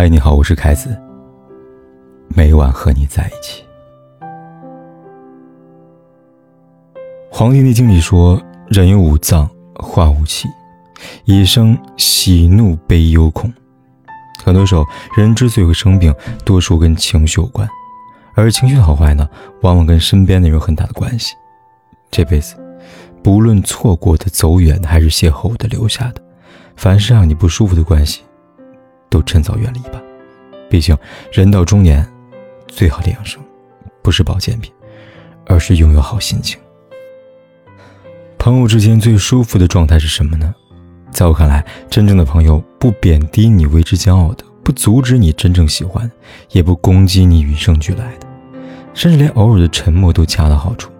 嗨，你好，我是凯子。每晚和你在一起。《黄帝内经》里说：“人有五脏，化五气，以生喜怒悲忧恐。”很多时候，人之所以会生病，多数跟情绪有关，而情绪的好坏呢，往往跟身边的人有很大的关系。这辈子，不论错过的、走远的，还是邂逅的、留下的，凡是让你不舒服的关系。都趁早远离吧，毕竟人到中年，最好的养生，不是保健品，而是拥有好心情。朋友之间最舒服的状态是什么呢？在我看来，真正的朋友不贬低你为之骄傲的，不阻止你真正喜欢，也不攻击你与生俱来的，甚至连偶尔的沉默都恰到好处。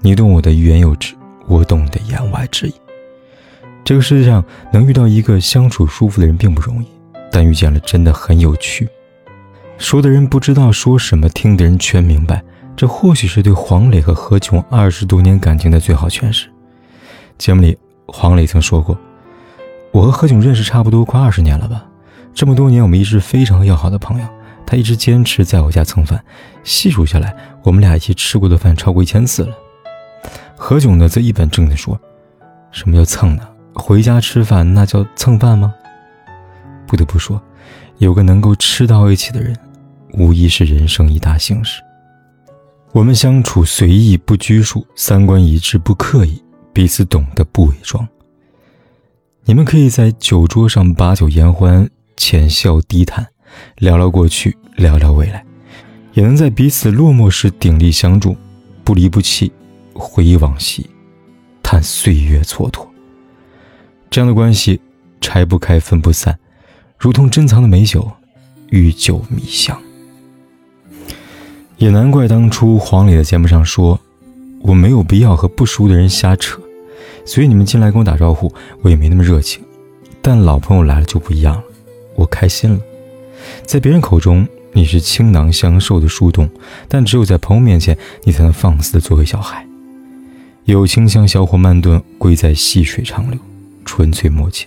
你懂我的欲言又止，我懂你的言外之意。这个世界上能遇到一个相处舒服的人并不容易。但遇见了，真的很有趣。说的人不知道说什么，听的人全明白。这或许是对黄磊和何炅二十多年感情的最好诠释。节目里，黄磊曾说过：“我和何炅认识差不多快二十年了吧？这么多年，我们一直非常要好的朋友。他一直坚持在我家蹭饭，细数下来，我们俩一起吃过的饭超过一千次了。”何炅呢，则一本正经地说：“什么叫蹭呢？回家吃饭那叫蹭饭吗？”不得不说，有个能够吃到一起的人，无疑是人生一大幸事。我们相处随意不拘束，三观一致不刻意，彼此懂得不伪装。你们可以在酒桌上把酒言欢，浅笑低谈，聊聊过去，聊聊未来；也能在彼此落寞时鼎力相助，不离不弃，回忆往昔，叹岁月蹉跎。这样的关系，拆不开，分不散。如同珍藏的美酒，愈久弥香。也难怪当初黄磊在节目上说：“我没有必要和不熟的人瞎扯，所以你们进来跟我打招呼，我也没那么热情。但老朋友来了就不一样了，我开心了。在别人口中你是倾囊相授的树洞，但只有在朋友面前，你才能放肆的做个小孩。友情像小火慢炖，贵在细水长流，纯粹默契。”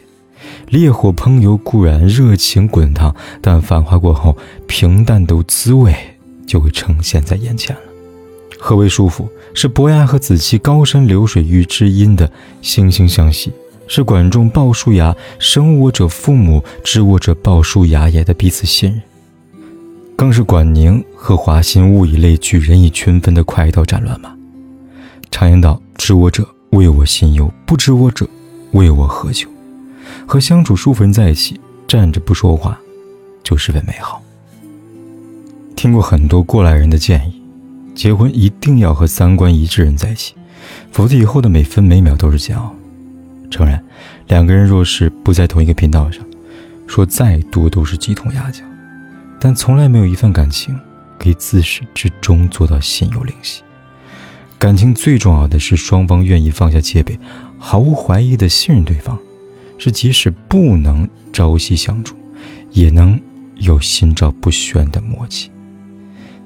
烈火烹油固然热情滚烫，但繁华过后，平淡的滋味就会呈现在眼前了。何为舒服？是伯牙和子期高山流水遇知音的惺惺相惜；是管仲鲍叔牙生我者父母，知我者鲍叔牙也的彼此信任；更是管宁和华歆物以类聚，人以群分的快刀斩乱麻。常言道：“知我者，谓我心忧；不知我者，谓我何求。”和相处舒服人在一起，站着不说话，就十分美好。听过很多过来人的建议，结婚一定要和三观一致人在一起，否则以后的每分每秒都是煎熬。诚然，两个人若是不在同一个频道上，说再多都是鸡同鸭讲，但从来没有一份感情可以自始至终做到心有灵犀。感情最重要的是双方愿意放下戒备，毫无怀疑的信任对方。是即使不能朝夕相处，也能有心照不宣的默契。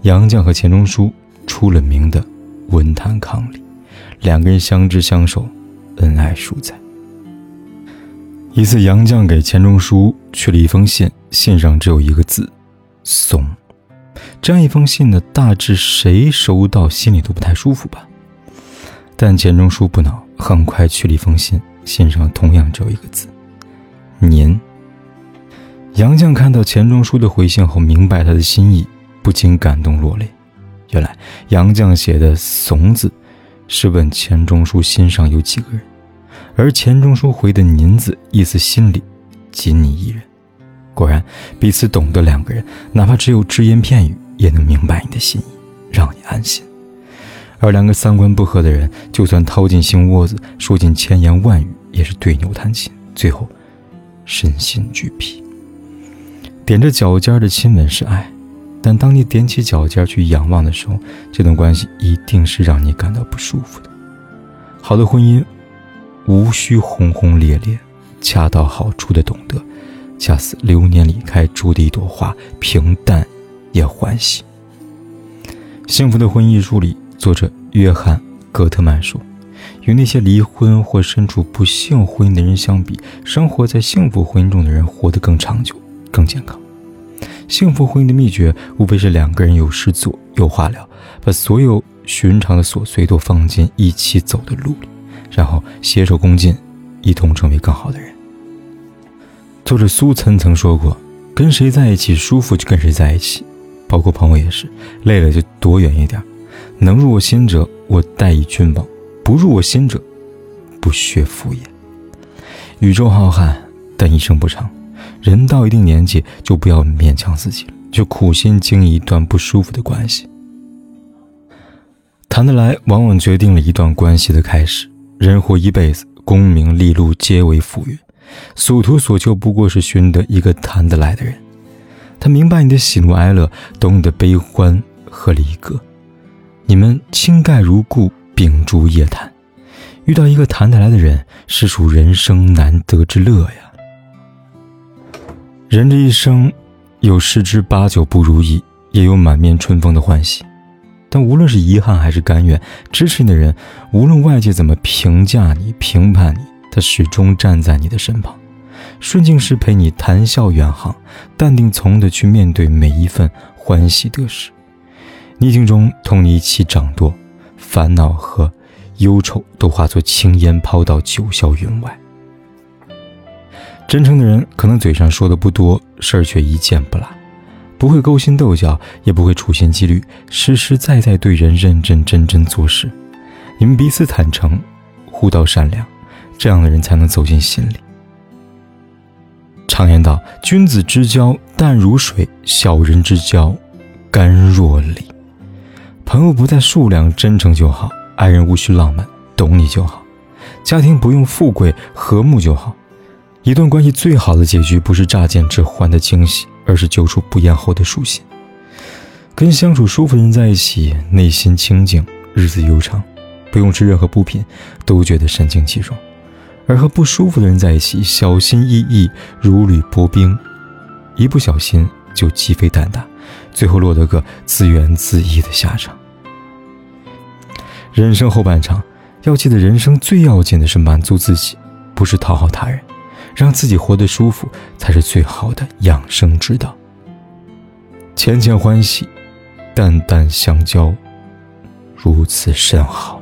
杨绛和钱钟书出了名的文坛伉俪，两个人相知相守，恩爱数载。一次，杨绛给钱钟书去了一封信，信上只有一个字“怂”。这样一封信呢，大致谁收到心里都不太舒服吧。但钱钟书不恼，很快去了一封信。信上同样只有一个字“您”。杨绛看到钱钟书的回信后，明白他的心意，不禁感动落泪。原来杨绛写的“怂”字，是问钱钟书心上有几个人，而钱钟书回的“您”字，意思心里仅你一人。果然，彼此懂得两个人，哪怕只有只言片语，也能明白你的心意，让你安心。而两个三观不合的人，就算掏尽心窝子，说尽千言万语，也是对牛弹琴，最后身心俱疲。踮着脚尖的亲吻是爱，但当你踮起脚尖去仰望的时候，这段关系一定是让你感到不舒服的。好的婚姻，无需轰轰烈烈，恰到好处的懂得，恰似流年里开出的一朵花，平淡也欢喜。幸福的婚姻一书里。作者约翰·戈特曼说：“与那些离婚或身处不幸婚姻的人相比，生活在幸福婚姻中的人活得更长久、更健康。幸福婚姻的秘诀无非是两个人有事做，有话聊，把所有寻常的琐碎都放进一起走的路里，然后携手共进，一同成为更好的人。作者苏岑曾说过：“跟谁在一起舒服就跟谁在一起，包括朋友也是，累了就躲远一点。能入我心者，我待以君王；不入我心者，不屑敷衍。”宇宙浩瀚，但一生不长。人到一定年纪，就不要勉强自己了，就苦心经营一段不舒服的关系。谈得来，往往决定了一段关系的开始。人活一辈子，功名利禄皆为浮云，所图所求不过是寻得一个谈得来的人。他明白你的喜怒哀乐，懂你的悲欢和离歌，你们倾盖如故，秉烛夜谈。遇到一个谈得来的人，是属人生难得之乐呀。人这一生，有十之八九不如意，也有满面春风的欢喜。但无论是遗憾还是甘愿，支持你的人，无论外界怎么评价你、评判你，他始终站在你的身旁，顺境时陪你谈笑远航，淡定从容的去面对每一份欢喜得失。逆境中同你一起掌舵，烦恼和忧愁都化作轻烟抛到九霄云外。真诚的人可能嘴上说的不多，事儿却一件不落，不会勾心斗角，也不会处心积虑，实实在在对人认认真真做事。你们彼此坦诚，互道善良，这样的人才能走进心里。常言道：“君子之交淡如水，小人之交甘若醴。”朋友不在数量，真诚就好；爱人无需浪漫，懂你就好；家庭不用富贵，和睦就好。一段关系最好的结局，不是乍见之欢的惊喜，而是久处不厌后的舒心。跟相处舒服的人在一起，内心清静，日子悠长，不用吃任何补品，都觉得神清气爽；而和不舒服的人在一起，小心翼翼，如履薄冰，一不小心就鸡飞蛋打，最后落得个自怨自艾的下场。人生后半场，要记得，人生最要紧的是满足自己，不是讨好他人。让自己活得舒服，才是最好的养生之道。浅浅欢喜，淡淡相交，如此甚好。